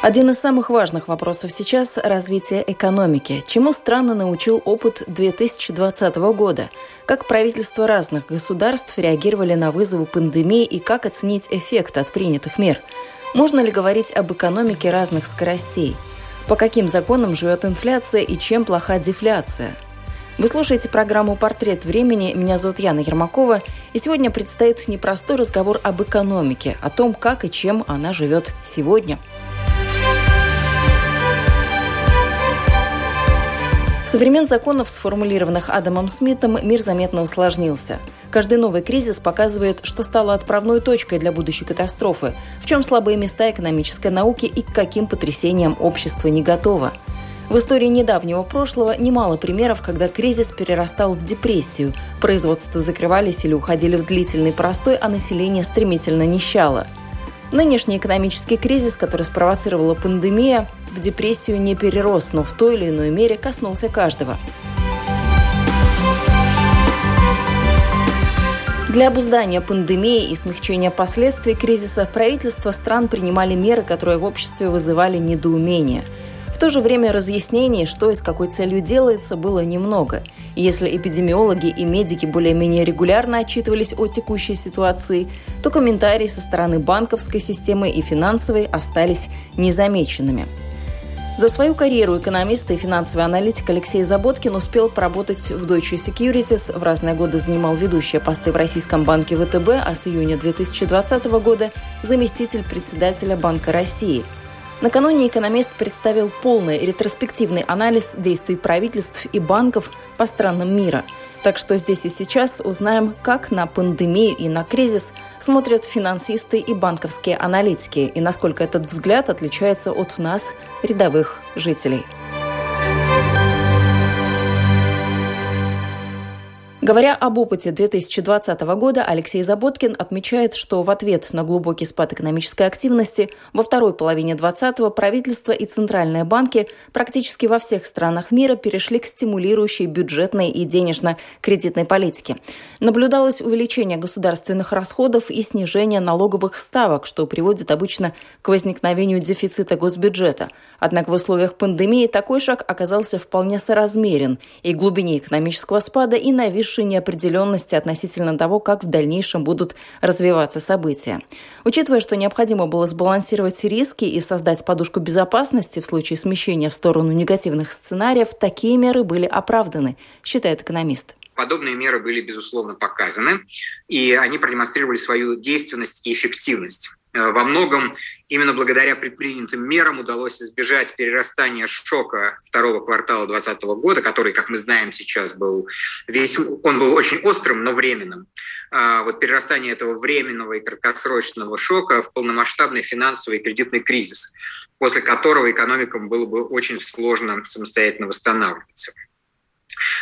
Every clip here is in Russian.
Один из самых важных вопросов сейчас – развитие экономики. Чему страны научил опыт 2020 года? Как правительства разных государств реагировали на вызовы пандемии и как оценить эффект от принятых мер? Можно ли говорить об экономике разных скоростей? По каким законам живет инфляция и чем плоха дефляция? Вы слушаете программу «Портрет времени». Меня зовут Яна Ермакова. И сегодня предстоит непростой разговор об экономике, о том, как и чем она живет сегодня – Со времен законов, сформулированных Адамом Смитом, мир заметно усложнился. Каждый новый кризис показывает, что стало отправной точкой для будущей катастрофы, в чем слабые места экономической науки и к каким потрясениям общество не готово. В истории недавнего прошлого немало примеров, когда кризис перерастал в депрессию, производства закрывались или уходили в длительный простой, а население стремительно нищало – Нынешний экономический кризис, который спровоцировала пандемия, в депрессию не перерос, но в той или иной мере коснулся каждого. Для обуздания пандемии и смягчения последствий кризиса правительства стран принимали меры, которые в обществе вызывали недоумение – в то же время разъяснений, что и с какой целью делается, было немного. Если эпидемиологи и медики более-менее регулярно отчитывались о текущей ситуации, то комментарии со стороны банковской системы и финансовой остались незамеченными. За свою карьеру экономиста и финансовый аналитик Алексей Заботкин успел поработать в Deutsche Securities, в разные годы занимал ведущие посты в Российском банке ВТБ, а с июня 2020 года заместитель председателя Банка России – Накануне экономист представил полный ретроспективный анализ действий правительств и банков по странам мира. Так что здесь и сейчас узнаем, как на пандемию и на кризис смотрят финансисты и банковские аналитики, и насколько этот взгляд отличается от нас, рядовых жителей. Говоря об опыте 2020 года, Алексей Заботкин отмечает, что в ответ на глубокий спад экономической активности во второй половине 2020 правительство и центральные банки практически во всех странах мира перешли к стимулирующей бюджетной и денежно-кредитной политике. Наблюдалось увеличение государственных расходов и снижение налоговых ставок, что приводит обычно к возникновению дефицита госбюджета. Однако в условиях пандемии такой шаг оказался вполне соразмерен и глубине экономического спада, и нависшей неопределенности относительно того, как в дальнейшем будут развиваться события. Учитывая, что необходимо было сбалансировать риски и создать подушку безопасности в случае смещения в сторону негативных сценариев, такие меры были оправданы, считает экономист. Подобные меры были, безусловно, показаны, и они продемонстрировали свою действенность и эффективность. Э, во многом именно благодаря предпринятым мерам удалось избежать перерастания шока второго квартала 2020 года, который, как мы знаем, сейчас был весь, он был очень острым, но временным. А вот перерастание этого временного и краткосрочного шока в полномасштабный финансовый и кредитный кризис, после которого экономикам было бы очень сложно самостоятельно восстанавливаться.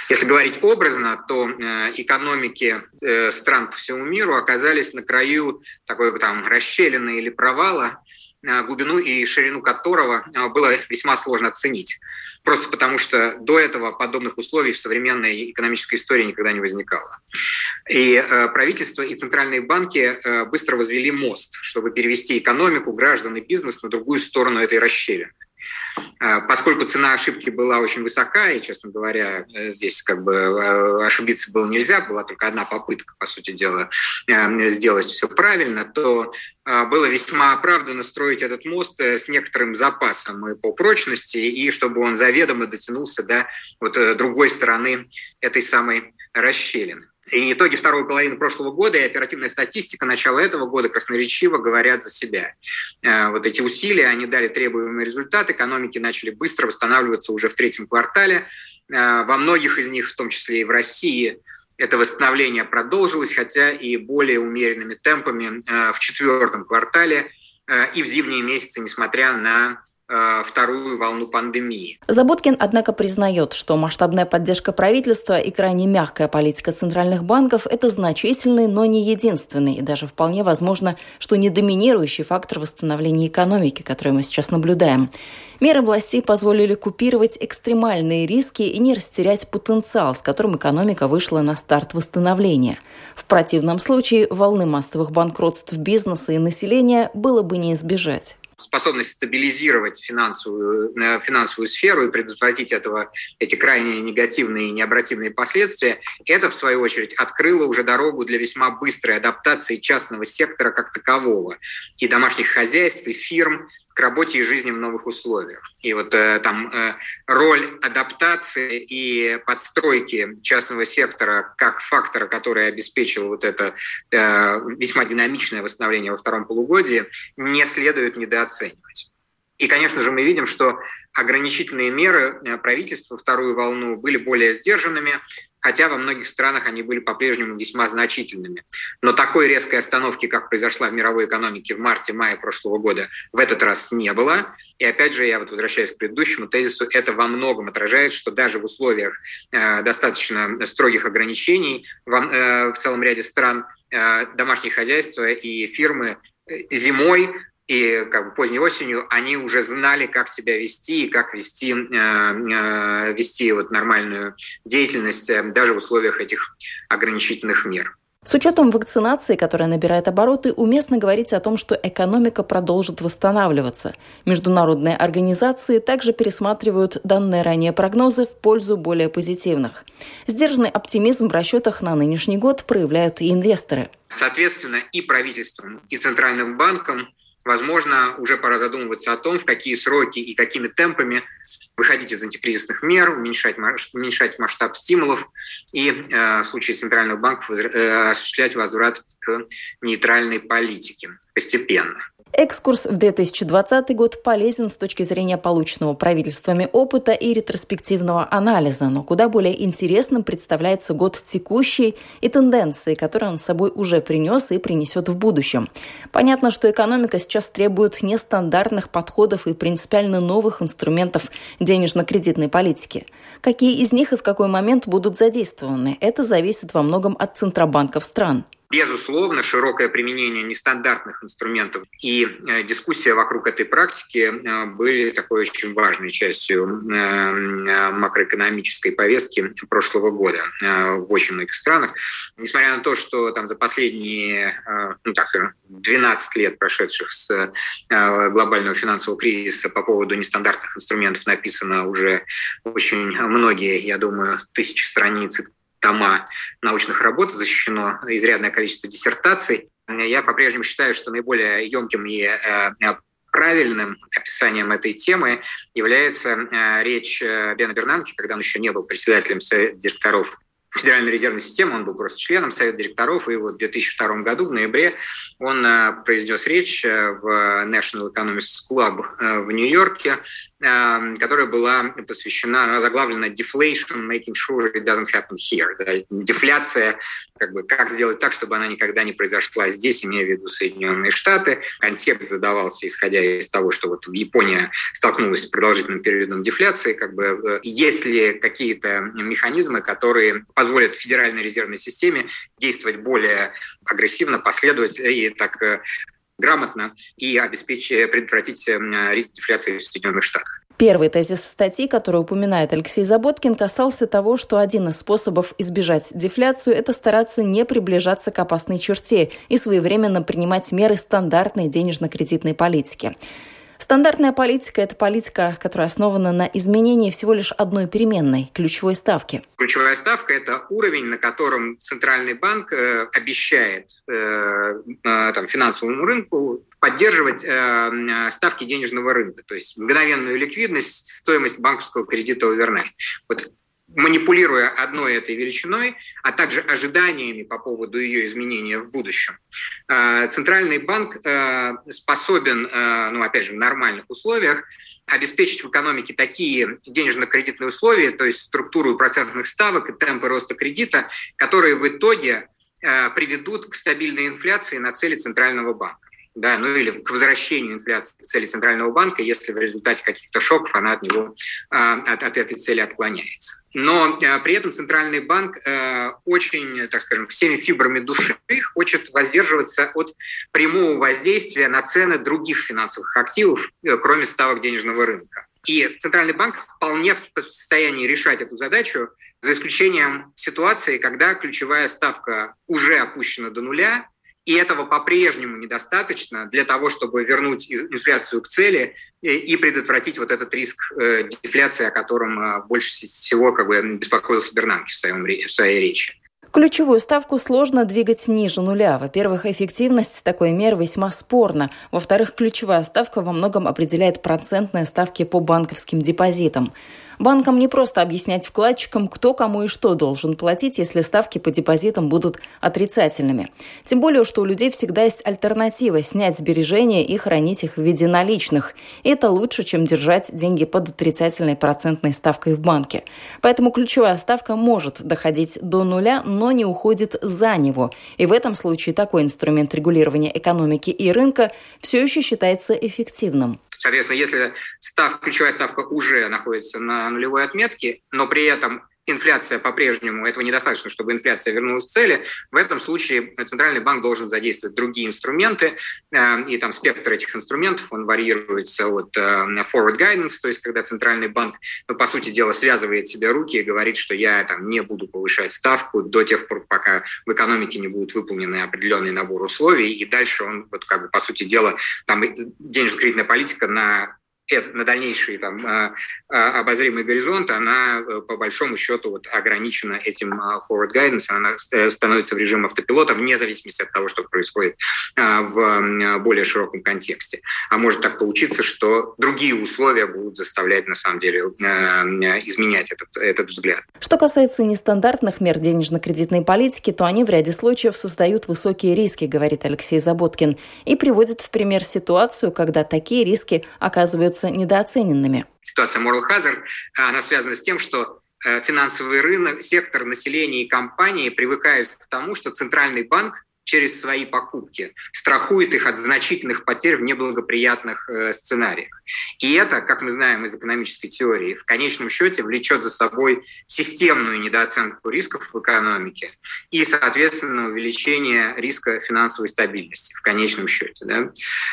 Если говорить образно, то э, экономики э, стран по всему миру оказались на краю такой там расщелины или провала, э, глубину и ширину которого было весьма сложно оценить. Просто потому, что до этого подобных условий в современной экономической истории никогда не возникало. И правительство и центральные банки быстро возвели мост, чтобы перевести экономику, граждан и бизнес на другую сторону этой расщелины. А, поскольку цена ошибки была очень высока, и, честно говоря, э, здесь как бы э, ошибиться было нельзя, была только одна попытка, по сути дела, э, сделать все правильно, то было весьма оправданно строить этот мост с некоторым запасом и по прочности, и чтобы он заведомо дотянулся до вот другой стороны этой самой расщелины. И итоги второй половины прошлого года и оперативная статистика начала этого года красноречиво говорят за себя. Э, вот эти усилия, они дали требуемый результат, экономики начали быстро восстанавливаться уже в третьем квартале. Э, во многих из них, в том числе и в России, это восстановление продолжилось, хотя и более умеренными темпами э, в четвертом квартале и в зимние месяцы, несмотря на вторую волну пандемии. Заботкин, однако, признает, что масштабная поддержка правительства и крайне мягкая политика центральных банков – это значительный, но не единственный, и даже вполне возможно, что не доминирующий фактор восстановления экономики, который мы сейчас наблюдаем. Меры властей позволили купировать экстремальные риски и не растерять потенциал, с которым экономика вышла на старт восстановления. В противном случае волны массовых банкротств бизнеса и населения было бы не избежать способность стабилизировать финансовую, э, финансовую сферу и предотвратить этого, эти крайне негативные и необратимые последствия, это, в свою очередь, открыло уже дорогу для весьма быстрой адаптации частного сектора как такового и домашних хозяйств, и фирм к работе и жизни в новых условиях. И вот э, там э, роль адаптации и подстройки частного сектора как фактора, который обеспечил вот это э, весьма динамичное восстановление во втором полугодии, не следует недооценивать. И, конечно же, мы видим, что ограничительные меры э, правительства вторую волну были более сдержанными, хотя во многих странах они были по-прежнему весьма значительными. Но такой резкой остановки, как произошла в мировой экономике в марте-мае прошлого года, в этот раз не было. И опять же, я вот возвращаюсь к предыдущему тезису, это во многом отражает, что даже в условиях э, достаточно строгих ограничений в, э, в целом ряде стран э, домашние хозяйства и фирмы э, зимой и как бы поздней осенью они уже знали, как себя вести, как вести, э, э, вести вот нормальную деятельность э, даже в условиях этих ограничительных мер. С учетом вакцинации, которая набирает обороты, уместно говорить о том, что экономика продолжит восстанавливаться. Международные организации также пересматривают данные ранее прогнозы в пользу более позитивных. Сдержанный оптимизм в расчетах на нынешний год проявляют и инвесторы. Соответственно, и правительством, и Центральным банком возможно, уже пора задумываться о том, в какие сроки и какими темпами выходить из антикризисных мер, уменьшать, уменьшать масштаб стимулов и э, в случае центральных банков э, осуществлять возврат к нейтральной политике постепенно. Экскурс в 2020 год полезен с точки зрения полученного правительствами опыта и ретроспективного анализа, но куда более интересным представляется год текущий и тенденции, которые он с собой уже принес и принесет в будущем. Понятно, что экономика сейчас требует нестандартных подходов и принципиально новых инструментов денежно-кредитной политики. Какие из них и в какой момент будут задействованы, это зависит во многом от центробанков стран. Безусловно, широкое применение нестандартных инструментов и э, дискуссия вокруг этой практики э, были такой очень важной частью э, макроэкономической повестки прошлого года в очень многих странах. Несмотря на то, что там за последние ну, так скажем, 12 лет, прошедших с глобального финансового кризиса по поводу нестандартных инструментов написано уже очень многие, я думаю, тысячи страниц тома научных работ, защищено изрядное количество диссертаций. Я по-прежнему считаю, что наиболее емким и э, правильным описанием этой темы является э, речь э, Бена Бернанки, когда он еще не был председателем директоров Федеральной резервной системы, он был просто членом Совета директоров, и вот в 2002 году, в ноябре, он произнес речь в National Economics Club в Нью-Йорке, которая была посвящена, она заглавлена «Deflation, making sure it doesn't happen here». Да, дефляция, как бы, как сделать так, чтобы она никогда не произошла здесь, имея в виду Соединенные Штаты. Контекст задавался, исходя из того, что вот Япония столкнулась с продолжительным периодом дефляции. Как бы, э, есть ли какие-то механизмы, которые позволят Федеральной резервной системе действовать более агрессивно, последовательно и так э, грамотно и обеспечить, предотвратить э, риск дефляции в Соединенных Штатах. Первый тезис статьи, который упоминает Алексей Заботкин, касался того, что один из способов избежать дефляцию – это стараться не приближаться к опасной черте и своевременно принимать меры стандартной денежно-кредитной политики. Стандартная политика – это политика, которая основана на изменении всего лишь одной переменной – ключевой ставки. Ключевая ставка – это уровень, на котором Центральный банк э, обещает э, э, там, финансовому рынку поддерживать э, ставки денежного рынка, то есть мгновенную ликвидность, стоимость банковского кредита овернайт. Вот манипулируя одной этой величиной, а также ожиданиями по поводу ее изменения в будущем, э, Центральный банк э, способен, э, ну, опять же, в нормальных условиях обеспечить в экономике такие денежно-кредитные условия, то есть структуру процентных ставок и темпы роста кредита, которые в итоге приведут к стабильной инфляции на цели Центрального банка. Да, ну или к возвращению инфляции к цели Центрального банка, если в результате каких-то шоков она от него, от, от этой цели отклоняется. Но при этом Центральный банк очень, так скажем, всеми фибрами души хочет воздерживаться от прямого воздействия на цены других финансовых активов, э, кроме ставок денежного рынка. И Центральный банк вполне в состоянии решать эту задачу, за исключением ситуации, когда ключевая ставка уже опущена до нуля, и этого по-прежнему недостаточно для того, чтобы вернуть инфляцию к цели и предотвратить вот этот риск э, дефляции, о котором э, больше всего как бы, беспокоился Бернанке в, своем, в своей речи. Ключевую ставку сложно двигать ниже нуля. Во-первых, эффективность такой меры весьма спорна. Во-вторых, ключевая ставка во многом определяет процентные ставки по банковским депозитам. Банкам не просто объяснять вкладчикам, кто кому и что должен платить, если ставки по депозитам будут отрицательными. Тем более, что у людей всегда есть альтернатива – снять сбережения и хранить их в виде наличных. И это лучше, чем держать деньги под отрицательной процентной ставкой в банке. Поэтому ключевая ставка может доходить до нуля, но не уходит за него. И в этом случае такой инструмент регулирования экономики и рынка все еще считается эффективным. Соответственно, если став, ключевая ставка уже находится на нулевой отметке, но при этом инфляция по-прежнему, этого недостаточно, чтобы инфляция вернулась к цели, в этом случае Центральный банк должен задействовать другие инструменты, э, и там спектр этих инструментов, он варьируется от э, forward guidance, то есть когда Центральный банк, ну, по сути дела, связывает себе руки и говорит, что я там не буду повышать ставку до тех пор, пока в экономике не будет выполнены определенный набор условий, и дальше он, вот как бы, по сути дела, там денежно-кредитная политика на на дальнейший там, а, а, обозримый горизонт, она э, по большому счету вот ограничена этим а, forward guidance, она становится в режим автопилота вне зависимости от того, что происходит в более широком контексте. А может так получиться, что другие условия будут заставлять на самом деле изменять этот, этот взгляд. Что касается нестандартных мер денежно-кредитной политики, то они в ряде случаев создают высокие риски, говорит Алексей Заботкин, и приводит в пример ситуацию, когда такие риски оказываются остаются недооцененными. Ситуация moral hazard, она связана с тем, что э, финансовый рынок, сектор населения и компании привыкают к тому, что центральный банк через свои покупки, страхует их от значительных потерь в неблагоприятных э, сценариях. И это, как мы знаем из экономической теории, в конечном счете влечет за собой системную недооценку рисков в экономике и, соответственно, увеличение риска финансовой стабильности в конечном счете. Да?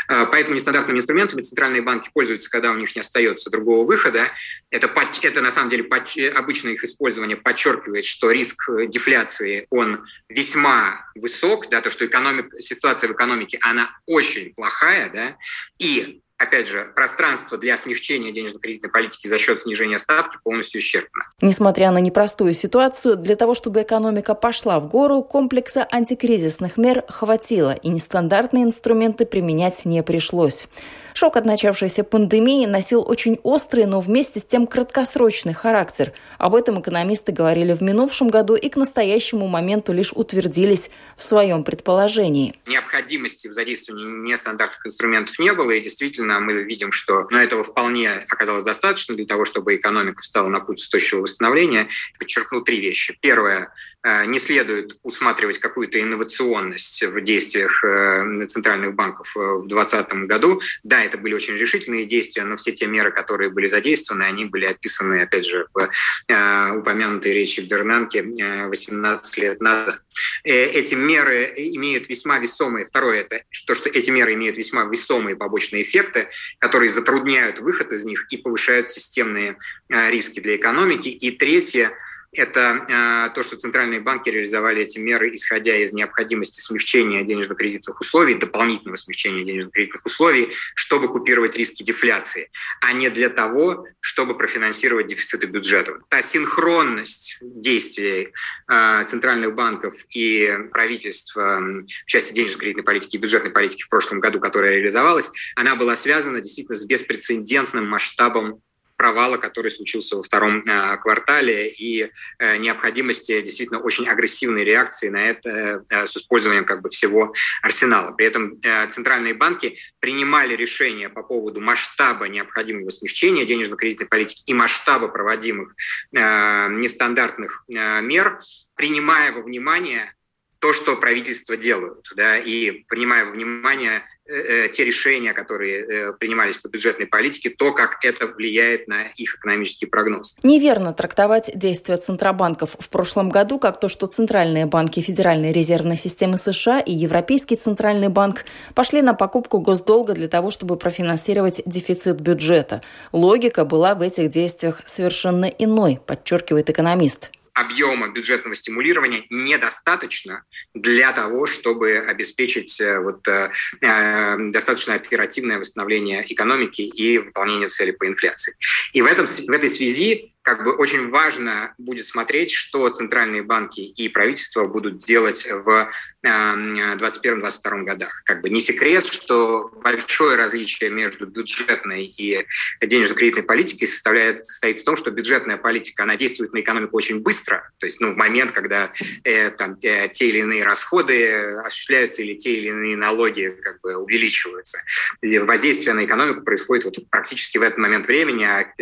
Э, поэтому нестандартными инструментами центральные банки пользуются, когда у них не остается другого выхода. Это, это на самом деле обычно их использование подчеркивает, что риск дефляции он весьма высок, да, то, что экономик, ситуация в экономике, она очень плохая, да, и опять же, пространство для смягчения денежно-кредитной политики за счет снижения ставки полностью исчерпано. Несмотря на непростую ситуацию, для того, чтобы экономика пошла в гору, комплекса антикризисных мер хватило, и нестандартные инструменты применять не пришлось. Шок от начавшейся пандемии носил очень острый, но вместе с тем краткосрочный характер. Об этом экономисты говорили в минувшем году и к настоящему моменту лишь утвердились в своем предположении. Необходимости в задействовании нестандартных инструментов не было, и действительно мы видим, что но этого вполне оказалось достаточно для того, чтобы экономика встала на путь устойчивого восстановления. Подчеркну три вещи. Первое не следует усматривать какую-то инновационность в действиях э, центральных банков э, в 2020 году. Да, это были очень решительные действия, но все те меры, которые были задействованы, они были описаны, опять же, в упомянутой речи в Бернанке 18 лет назад. Эти меры имеют весьма весомые, второе, это то, что эти меры имеют весьма весомые побочные эффекты, которые затрудняют выход из них и повышают системные риски для экономики. И третье, это э, то, что центральные банки реализовали эти меры, исходя из необходимости смягчения денежно-кредитных условий, дополнительного смягчения денежно-кредитных условий, чтобы купировать риски дефляции, а не для того, чтобы профинансировать дефициты бюджета. Та синхронность действий э, центральных банков и правительства в части денежно-кредитной политики и бюджетной политики в прошлом году, которая реализовалась, она была связана действительно с беспрецедентным масштабом провала, который случился во втором э, квартале, и э, необходимости действительно очень агрессивной реакции на это э, с использованием как бы всего арсенала. При этом центральные банки принимали решения по поводу масштаба необходимого смягчения денежно-кредитной политики и масштаба проводимых нестандартных мер, принимая во внимание то, что правительства делают, да, и принимая во внимание э, э, те решения, которые э, принимались по бюджетной политике, то, как это влияет на их экономический прогноз. Неверно трактовать действия центробанков в прошлом году как то, что центральные банки Федеральной резервной системы США и Европейский центральный банк пошли на покупку госдолга для того, чтобы профинансировать дефицит бюджета. Логика была в этих действиях совершенно иной, подчеркивает экономист объема бюджетного стимулирования недостаточно для того, чтобы обеспечить э, вот, э, э, достаточно оперативное восстановление экономики и выполнение целей по инфляции. И в, этом, в этой связи как бы очень важно будет смотреть, что центральные банки и правительство будут делать в 2021-2022 годах. Как бы не секрет, что большое различие между бюджетной и денежно-кредитной политикой составляет, состоит в том, что бюджетная политика, она действует на экономику очень быстро, то есть ну, в момент, когда э, там, э, те или иные расходы осуществляются или те или иные налоги как бы увеличиваются. Воздействие на экономику происходит вот практически в этот момент времени, а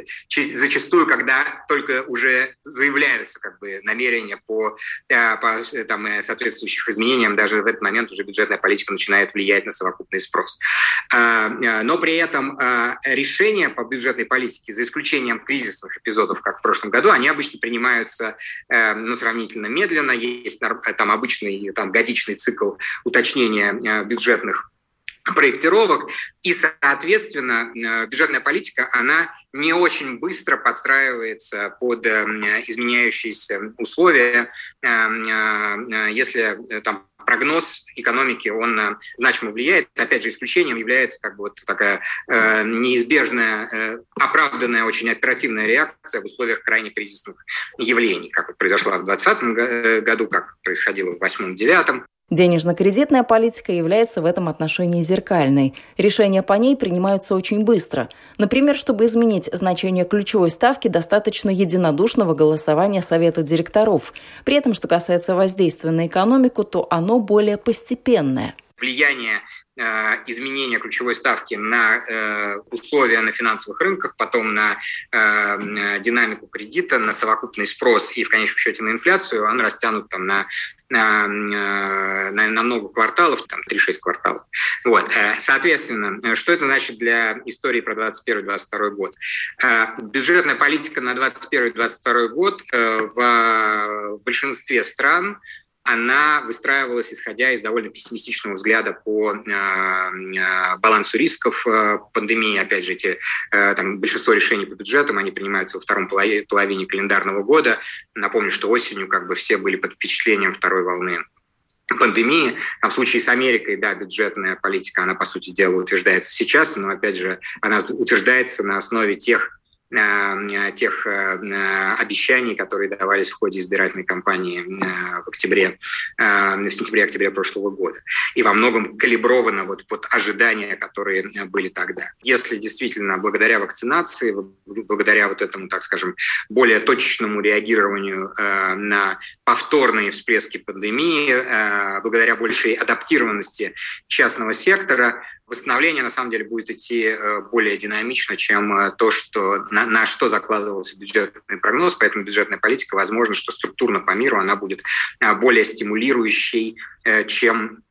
зачастую, когда только уже заявляются как бы намерения по, э, по там, э, соответствующих изменениям, даже в этот момент уже бюджетная политика начинает влиять на совокупный спрос. А, э, но при этом решения по бюджетной политике, за исключением кризисных эпизодов, как в прошлом году, они обычно принимаются ну, сравнительно медленно. Есть там обычный там, годичный цикл уточнения бюджетных проектировок, и, соответственно, э, бюджетная политика, она не очень быстро подстраивается под э, изменяющиеся условия, э, если там прогноз экономики, он значимо влияет. Опять же, исключением является как бы вот такая неизбежная, оправданная, очень оперативная реакция в условиях крайне кризисных явлений, как произошла в 2020 году, как происходило в 2008-2009. Денежно-кредитная политика является в этом отношении зеркальной. Решения по ней принимаются очень быстро. Например, чтобы изменить значение ключевой ставки, достаточно единодушного голосования Совета директоров. При этом, что касается воздействия на экономику, то оно более постепенное. Влияние э, изменения ключевой ставки на э, условия на финансовых рынках, потом на э, динамику кредита, на совокупный спрос и в конечном счете на инфляцию, он растянут там на на, на, на много кварталов, там 3-6 кварталов. Вот. Соответственно, что это значит для истории про 2021-2022 год? Бюджетная политика на 2021-2022 год в большинстве стран она выстраивалась исходя из довольно пессимистичного взгляда по э, балансу рисков э, пандемии. Опять же, эти, э, там, большинство решений по бюджетам, они принимаются во втором половине, половине календарного года. Напомню, что осенью как бы все были под впечатлением второй волны пандемии. А в случае с Америкой, да, бюджетная политика, она, по сути дела, утверждается сейчас, но, опять же, она утверждается на основе тех тех э, обещаний, которые давались в ходе избирательной кампании в октябре, в сентябре-октябре прошлого года. И во многом калибровано вот под ожидания, которые были тогда. Если действительно благодаря вакцинации, благодаря вот этому, так скажем, более точечному реагированию на повторные всплески пандемии, благодаря большей адаптированности частного сектора, восстановление на самом деле будет идти э, более динамично, чем э, то, что, на, на что закладывался бюджетный прогноз, поэтому бюджетная политика, возможно, что структурно по миру она будет э, более стимулирующей, чем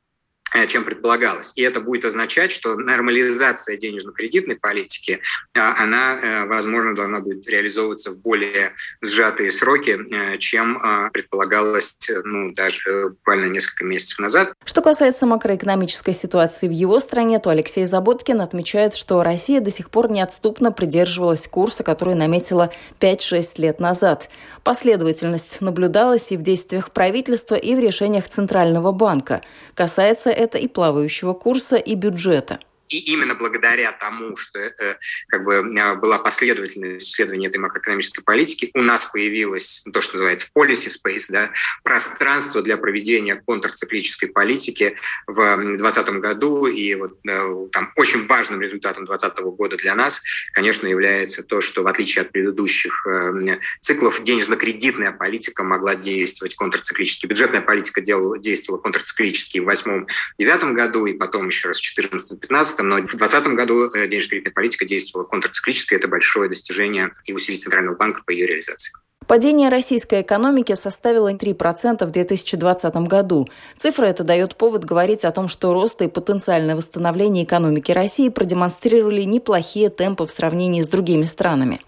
чем предполагалось. И это будет означать, что нормализация денежно-кредитной политики, э, она, э, возможно, должна будет реализовываться в более сжатые сроки, чем предполагалось ну, даже буквально несколько месяцев назад. Что касается макроэкономической ситуации в его стране, то Алексей Заботкин отмечает, что Россия до сих пор неотступно придерживалась курса, который наметила 5-6 лет назад. Последовательность наблюдалась и в действиях правительства, и в решениях Центрального банка. Касается это и плавающего курса, и бюджета. И именно благодаря тому, что э, как бы э, была последовательность исследования этой макроэкономической политики, у нас появилось то, что называется policy space, да, пространство для проведения контрциклической политики в 2020 году. И вот э, там очень важным результатом 2020 года для нас, конечно, является то, что в отличие от предыдущих э, циклов, денежно-кредитная политика могла действовать контрциклически. Бюджетная политика делала, действовала контрциклически в 2008-2009 году, и потом еще раз в 2014-2015 но в 2020 году э, денежно-кредитная политика действовала контрциклически. Это большое достижение и усилий Центрального банка по ее реализации. Падение российской экономики составило 3% в 2020 году. Цифра эта дает повод говорить о том, что рост и потенциальное восстановление экономики России продемонстрировали неплохие темпы в сравнении с другими странами.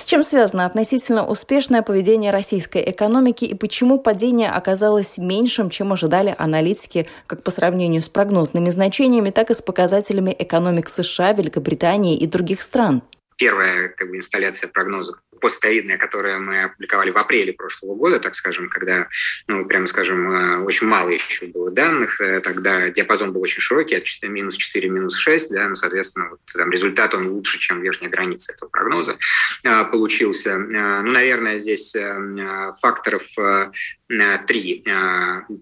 С чем связано относительно успешное поведение российской экономики и почему падение оказалось меньшим, чем ожидали аналитики, как по сравнению с прогнозными значениями, так и с показателями экономик США, Великобритании и других стран? Первая как бы, инсталляция прогнозов постковидная, которое мы опубликовали в апреле прошлого года, так скажем, когда, ну, прямо скажем, э, очень мало еще было данных, э, тогда диапазон был очень широкий, от минус 4, минус 6, да, ну, соответственно, вот, там, результат он лучше, чем верхняя граница этого прогноза э, получился. Ну, наверное, здесь факторов три.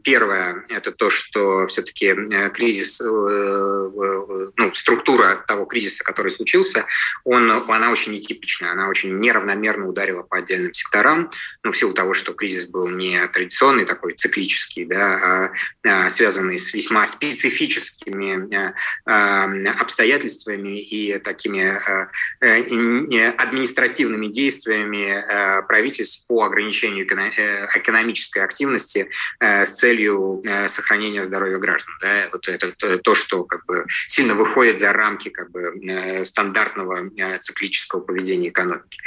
Первое – это то, что все-таки кризис, ну, структура того кризиса, который случился, он, она очень нетипичная, она очень неравномерная неравномерно ударила по отдельным секторам, ну, в силу того, что кризис был не традиционный, такой циклический, да, а, а связанный с весьма специфическими а, а, обстоятельствами и такими а, а, административными действиями правительств по ограничению э, экономической активности с целью сохранения здоровья граждан. Да. Вот это то, что как бы сильно выходит за рамки как бы, стандартного циклического поведения экономики.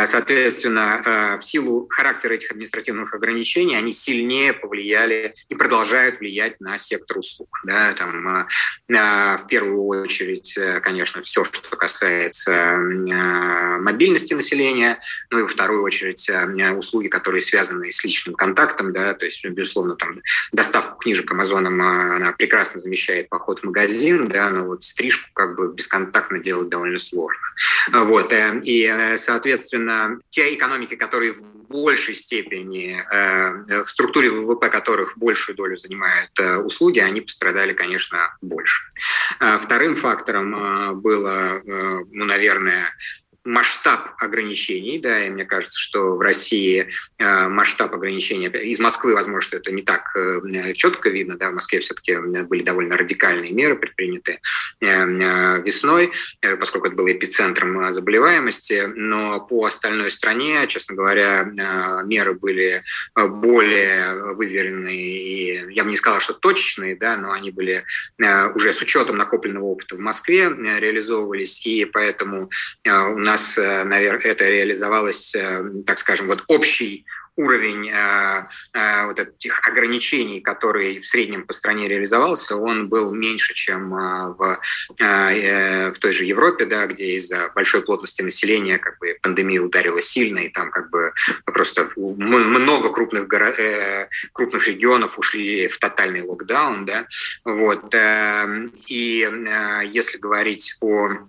Э, соответственно, э, в силу характера этих административных ограничений они сильнее повлияли и продолжают влиять на сектор услуг. Да, там, э, в первую очередь, конечно, все, что касается мобильности населения, ну и во вторую очередь услуги, которые связаны с личным контактом, да, то есть, безусловно, там доставку книжек Амазоном она прекрасно замещает поход в магазин, да, но вот стрижку как бы бесконтактно делать довольно сложно. Вот, и, соответственно, Соответственно, те экономики, которые в большей степени, э, в структуре ВВП которых большую долю занимают э, услуги, они пострадали, конечно, больше. Э, вторым фактором было, ну, наверное, масштаб ограничений, да, и мне кажется, что в России э, масштаб ограничений, из Москвы, возможно, что это не так э, четко видно, да, в Москве все-таки были довольно радикальные меры предприняты э, весной, поскольку это было эпицентром заболеваемости, но по остальной стране, честно говоря, меры были более выверенные, и я бы не сказал, что точечные, да, но они были уже с учетом накопленного опыта в Москве реализовывались, и поэтому у нас нас, э, наверное, это реализовалось, э, так скажем, вот общий уровень э, э, вот этих ограничений, который в среднем по стране реализовался, он был меньше, чем э, в, э, в той же Европе, да, где из-за большой плотности населения как бы пандемия ударила сильно, и там как бы просто много крупных, горо... э, крупных регионов ушли в тотальный локдаун, да, вот, э, и э, если говорить о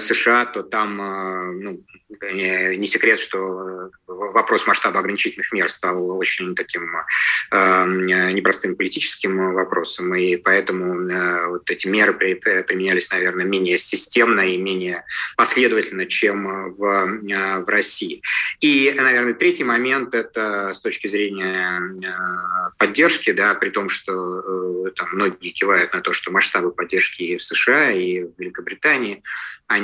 США, то там э, ну, не секрет, что вопрос масштаба ограничительных мер стал очень таким непростым политическим вопросом, и поэтому вот эти меры применялись, наверное, менее системно и менее последовательно, чем в, в России. И, наверное, третий момент – это с точки зрения поддержки, да, при том, что там многие кивают на то, что масштабы поддержки и в США, и в Великобритании,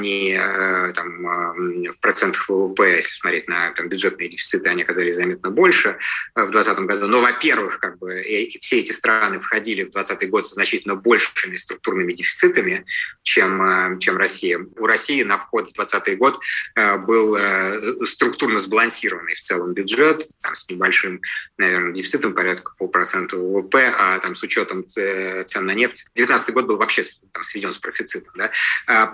э, там, э, в процентах ВВП, если смотреть на там, бюджетные дефициты, они оказались заметно больше э, в 2020 году. Но, во-первых, как бы, все эти страны входили в 2020 год со значительно большими структурными дефицитами, чем, чем Россия. У России на вход в 2020 год был структурно сбалансированный в целом бюджет, там, с небольшим, наверное, дефицитом, порядка полпроцента ВВП, а там, с учетом цен на нефть. 2019 год был вообще там, сведен с профицитом. Да? А,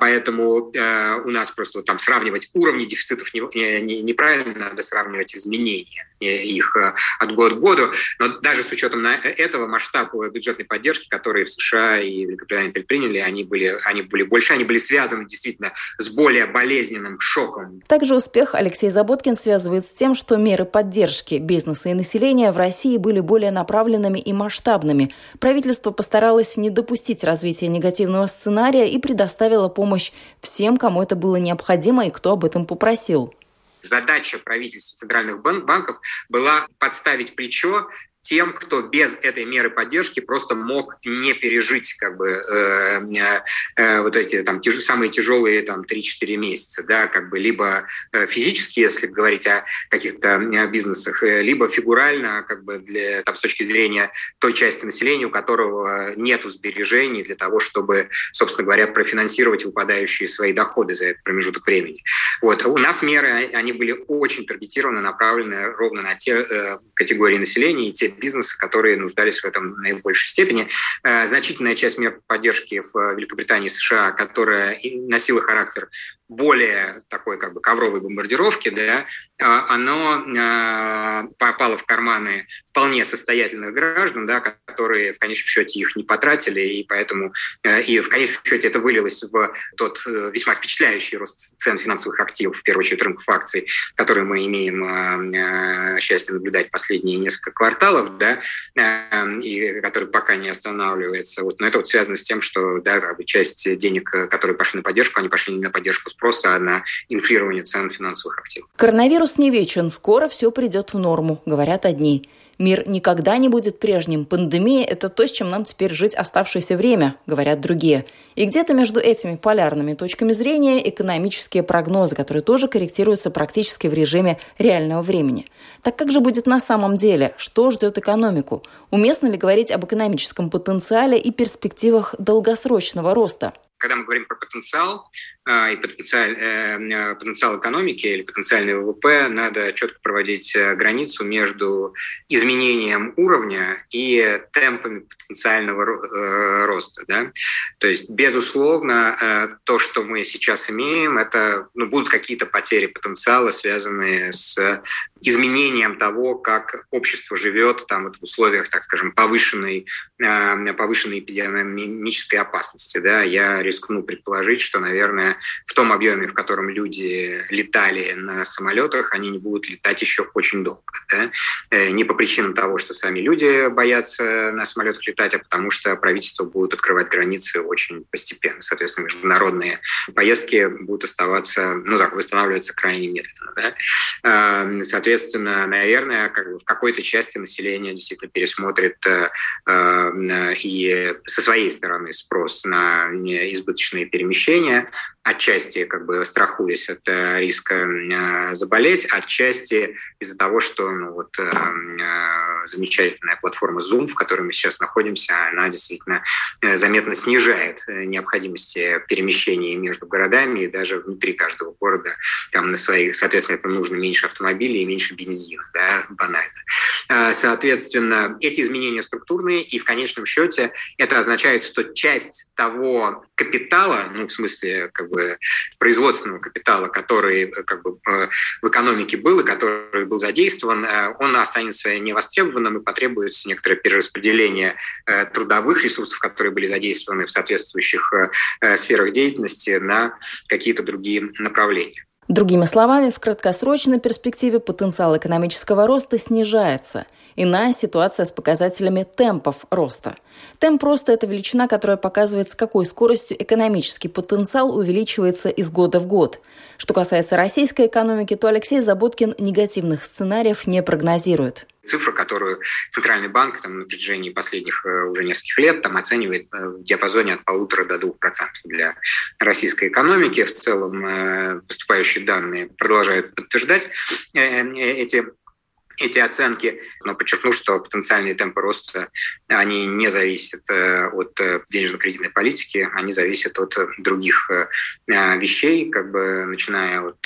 э, у нас просто там сравнивать уровни дефицитов неправильно, надо сравнивать изменения их э, от года к году. Но даже с учетом этого масштаб бюджетной поддержки, которые в США и Великобритании предприняли, они были, они были больше, они были связаны действительно с более болезненным шоком. Также успех Алексей Заботкин связывает с тем, что меры поддержки бизнеса и населения в России были более направленными и масштабными. Правительство постаралось не допустить развития негативного сценария и предоставила помощь кому это было необходимо и кто об этом попросил. Задача правительства центральных банков была подставить плечо тем, кто без этой меры поддержки просто мог не пережить как бы э, э, э вот эти там тяж, самые тяжелые там 3-4 месяца, да, как бы либо э, физически, если говорить о каких-то бизнесах, либо фигурально, как бы для, там, с точки зрения той части населения, у которого нет сбережений для того, чтобы, собственно говоря, профинансировать выпадающие свои доходы за этот промежуток времени. Вот. У нас меры, они были очень таргетированы, направлены ровно на те э, категории населения и те бизнесы, которые нуждались в этом в наибольшей степени. Э, значительная часть мер поддержки в Великобритании и США, которая носила характер более такой как бы ковровой бомбардировки, да, а, оно а, попало в карманы вполне состоятельных граждан, да, которые в конечном счете их не потратили, и поэтому э, и в конечном счете это вылилось в тот э, весьма впечатляющий рост цен финансовых активов, в первую очередь рынков акций, который мы имеем а, счастье наблюдать последние несколько кварталов, да, и который пока не останавливается. Вот. Но это вот связано с тем, что да, часть денег, которые пошли на поддержку, они пошли не на поддержку спроса, на инфлирование цен финансовых активов. Коронавирус не вечен, скоро все придет в норму, говорят одни. Мир никогда не будет прежним. Пандемия – это то, с чем нам теперь жить оставшееся время, говорят другие. И где-то между этими полярными точками зрения экономические прогнозы, которые тоже корректируются практически в режиме реального времени. Так как же будет на самом деле? Что ждет экономику? Уместно ли говорить об экономическом потенциале и перспективах долгосрочного роста? Когда мы говорим про потенциал, и потенциал, э, э, потенциал экономики или потенциальный ВВП, надо четко проводить э, границу между изменением уровня и темпами потенциального роста. Да? То есть, безусловно, то, что мы сейчас имеем, это ну, будут какие-то потери потенциала, связанные с изменением того, как общество живет там, вот в условиях, так скажем, повышенной, повышенной эпидемиологической опасности. Да? Я рискну предположить, что, наверное, в том объеме, в котором люди летали на самолетах, они не будут летать еще очень долго. Да? Э, не по причинам того, что сами люди боятся на самолетах летать, а потому что правительство будет открывать границы очень постепенно. Соответственно, международные поездки будут оставаться, ну так, восстанавливаться крайне медленно. Да? Эм, соответственно, наверное, как бы в какой-то части населения действительно пересмотрит э, э, и со своей стороны спрос на избыточные перемещения, отчасти как бы страхуясь от э, риска э, заболеть, отчасти из-за того, что ну, вот, э, замечательная платформа Zoom, в которой мы сейчас находимся, она действительно заметно снижает необходимости перемещения между городами и даже внутри каждого города. Там на своих, соответственно, это нужно меньше автомобилей и меньше бензина, да, банально. Соответственно, эти изменения структурные, и в конечном счете это означает, что часть того капитала, ну, в смысле, как бы производственного капитала, который э, как бы э, в экономике был и который был задействован, э, он останется невостребованным и потребуется некоторое перераспределение трудовых ресурсов, которые были задействованы в соответствующих сферах деятельности на какие-то другие направления. Другими словами, в краткосрочной перспективе потенциал экономического роста снижается – Иная ситуация с показателями темпов роста. Темп роста – это величина, которая показывает, с какой скоростью экономический потенциал увеличивается из года в год. Что касается российской экономики, то Алексей Заботкин негативных сценариев не прогнозирует цифра, которую Центральный банк там, на протяжении последних э, уже нескольких лет там, оценивает э, в диапазоне от полутора до двух процентов для российской экономики. В целом э, поступающие данные продолжают подтверждать эти эти оценки, но подчеркну, что потенциальные темпы роста, они не зависят э, от э, денежно-кредитной политики, они зависят от других э, вещей, как бы начиная от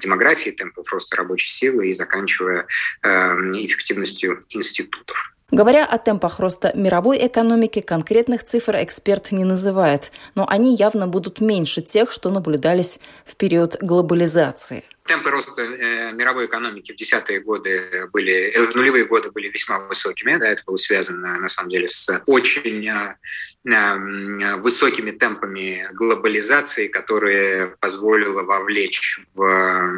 демографии, темпов роста рабочей силы и заканчивая эффективностью институтов. Говоря о темпах роста мировой экономики, конкретных цифр эксперт не называет, но они явно будут меньше тех, что наблюдались в период глобализации. Темпы роста э, мировой экономики в десятые годы были, э, в нулевые годы были весьма высокими. Да, это было связано, на самом деле, с очень э, высокими темпами глобализации, которые позволило вовлечь в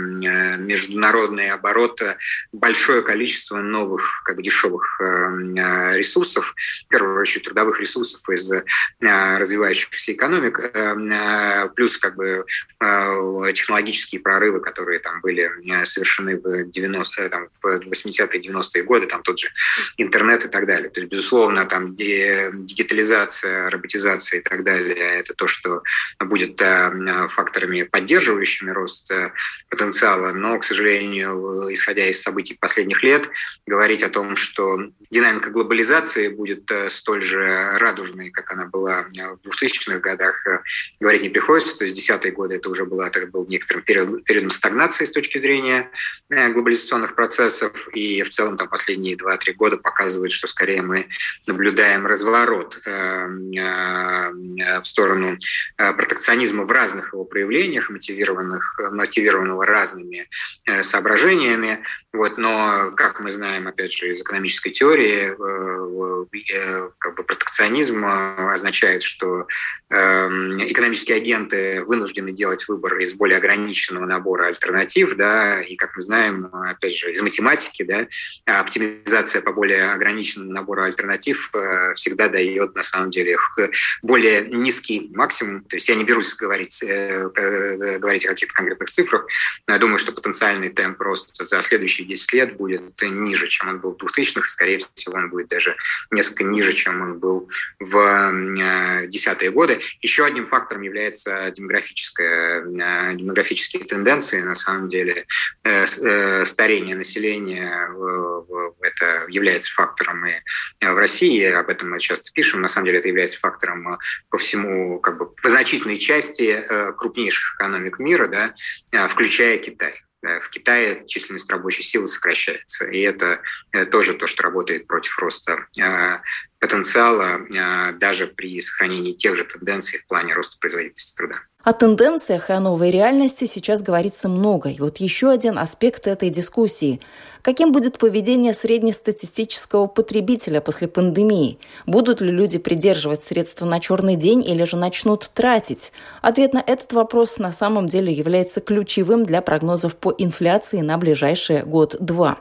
международные обороты большое количество новых, как бы дешевых ресурсов, в первую очередь трудовых ресурсов из развивающихся экономик, плюс как бы технологические прорывы, которые которые там были совершены в 90 там, в 80-е, 90-е годы, там тот же интернет и так далее. То есть, безусловно, там дигитализация, роботизация и так далее, это то, что будет факторами, поддерживающими рост потенциала. Но, к сожалению, исходя из событий последних лет, говорить о том, что динамика глобализации будет столь же радужной, как она была в 2000-х годах, э, говорить не приходится. То есть десятые годы это уже была, это был некоторым период, периодом стагнации с точки зрения э, глобализационных процессов. И в целом там последние 2-3 года показывают, что скорее мы наблюдаем разворот э, в сторону протекционизма в разных его проявлениях, мотивированных, мотивированного разными соображениями. Вот, но, как мы знаем, опять же, из экономической теории, как бы протекционизм означает, что экономические агенты вынуждены делать выбор из более ограниченного набора альтернатив, да, и, как мы знаем, опять же, из математики, да, оптимизация по более ограниченному набору альтернатив э, всегда дает, на самом деле, более низкий максимум. То есть я не берусь говорить, э, э, говорить о каких-то конкретных цифрах, но я думаю, что потенциальный темп роста за следующие 10 лет будет ниже, чем он был в 2000-х, скорее всего, он будет даже несколько ниже, чем он был в десятые годы. Еще одним фактором является демографическая, демографические тенденции. На самом деле э, старение населения это является фактором и в России, об этом мы часто пишем. На самом деле это является фактором по всему, как бы по значительной части э, крупнейших экономик мира, да, включая Китай. В Китае численность рабочей силы сокращается, и это э, тоже то, что работает против роста потенциала а, даже при сохранении тех же тенденций в плане роста производительности труда. О тенденциях и о новой реальности сейчас говорится много. И вот еще один аспект этой дискуссии. Каким будет поведение среднестатистического потребителя после пандемии? Будут ли люди придерживать средства на черный день или же начнут тратить? Ответ на этот вопрос на самом деле является ключевым для прогнозов по инфляции на ближайшие год-два.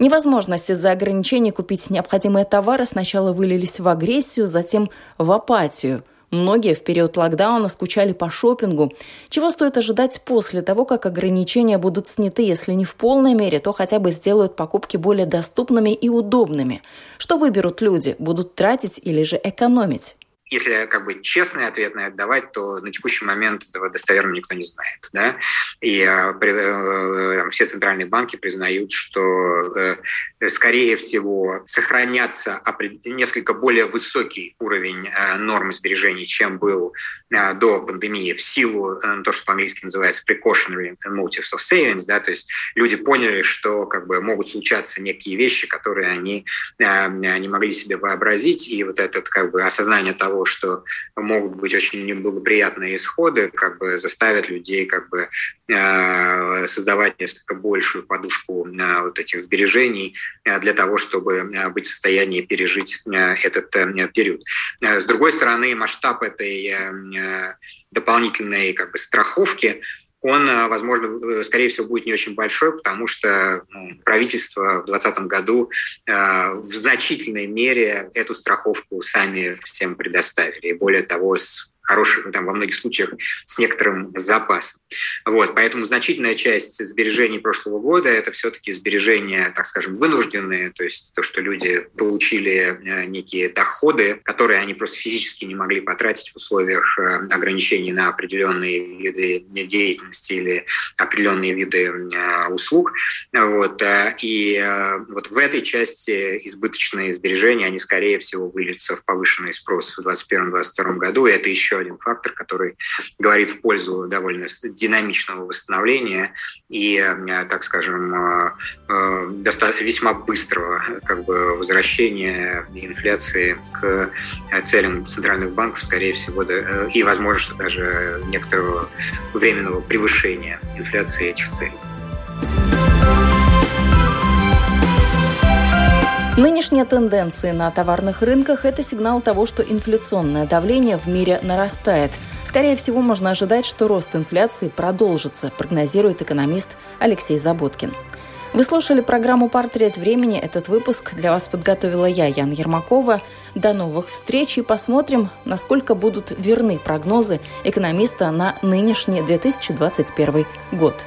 Невозможность из-за ограничений купить необходимые товары сначала вылились в агрессию, затем в апатию – Многие в период локдауна скучали по шопингу. Чего стоит ожидать после того, как ограничения будут сняты, если не в полной мере, то хотя бы сделают покупки более доступными и удобными? Что выберут люди? Будут тратить или же экономить? если как бы честный ответ на это давать, то на текущий момент этого достоверно никто не знает. Да? И э, э, все центральные банки признают, что, э, скорее всего, сохранятся несколько более высокий уровень э, нормы сбережений, чем был э, до пандемии, в силу э, то, что по-английски называется precautionary motives of savings. Да? То есть люди поняли, что как бы, могут случаться некие вещи, которые они не могли себе вообразить, и вот это как бы, осознание того, что могут быть очень неблагоприятные исходы, как бы заставят людей как бы создавать несколько большую подушку вот этих сбережений для того, чтобы быть в состоянии пережить этот период. С другой стороны, масштаб этой дополнительной как бы страховки он, э, возможно, э, скорее всего, будет не очень большой, потому что ну, правительство в 2020 году э, в значительной мере эту страховку сами всем предоставили. И более того, с хороших, там, во многих случаях с некоторым запасом. Вот, поэтому значительная часть сбережений прошлого года – это все-таки сбережения, так скажем, вынужденные, то есть то, что люди получили э, некие доходы, которые они просто физически не могли потратить в условиях э, ограничений на определенные виды деятельности или определенные виды э, услуг. Вот, и вот в этой части избыточные сбережения, они, скорее всего, выльются в повышенный спрос в 2021-2022 году, и это еще еще один фактор, который говорит в пользу довольно динамичного восстановления и, э, так скажем, э, э, достаточно весьма быстрого как бы, возвращения инфляции к целям центральных банков, скорее всего, и, возможно, даже некоторого временного превышения инфляции этих целей. Нынешние тенденции на товарных рынках – это сигнал того, что инфляционное давление в мире нарастает. Скорее всего, можно ожидать, что рост инфляции продолжится, прогнозирует экономист Алексей Заботкин. Вы слушали программу «Портрет времени». Этот выпуск для вас подготовила я, Яна Ермакова. До новых встреч и посмотрим, насколько будут верны прогнозы экономиста на нынешний 2021 год.